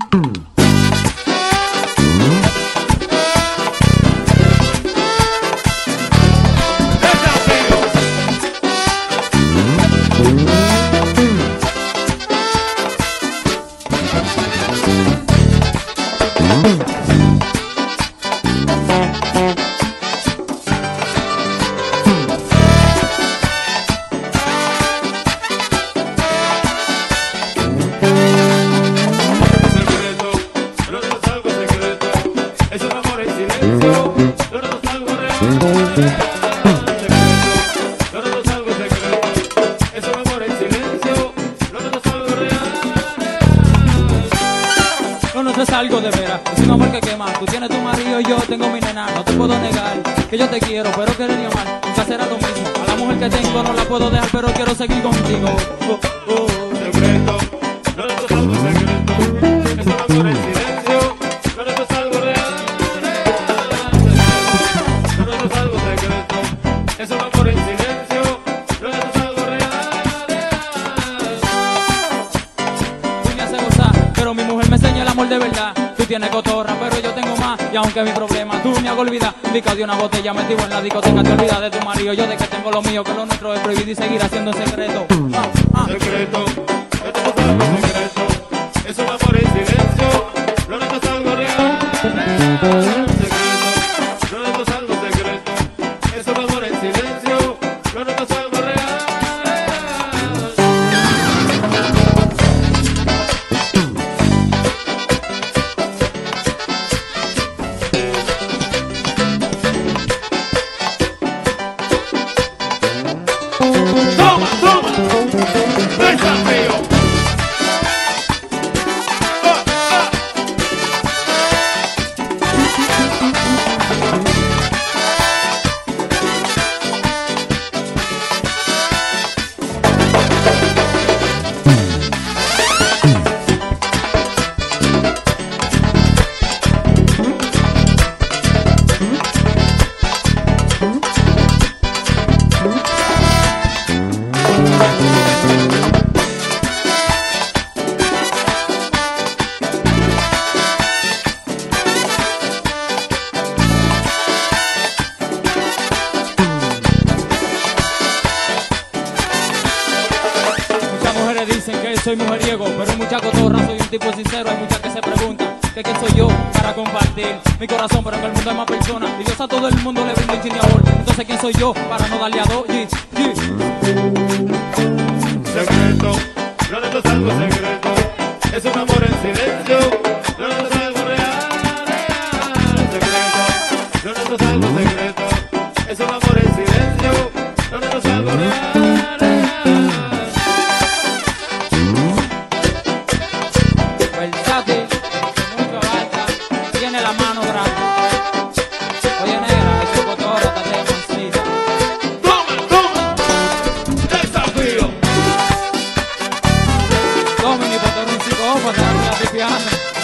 secreto, algo de veras, es un amor que quema. Tú tienes tu marido y yo tengo mi nena. No te puedo negar que yo te quiero, pero querer ni amar nunca será lo mismo. A la mujer que tengo no la puedo dejar, pero quiero seguir contigo. Oh, oh, amor de verdad. Tú tienes cotorra, pero yo tengo más. Y aunque mi problema tú me hagas olvidar, Dica de una botella metido en la discoteca, te olvidas de tu marido. Yo de que tengo lo mío, que lo nuestro es prohibido y seguir haciendo en secreto. Ah, ah. Secreto, soy mujeriego, pero mucha cotorra, soy un tipo sincero. Hay muchas que se preguntan que quién soy yo para compartir mi corazón, pero que el mundo es más persona. Y Dios a todo el mundo le brinda un chin amor. Entonces, ¿quién soy yo para no darle a dos? G -G? Secreto, no de algo secreto, es un amor en silencio, no de algo real. Secreto, no de algo secreto, es un amor en silencio, no de algo real. bomba, né? A minha piano.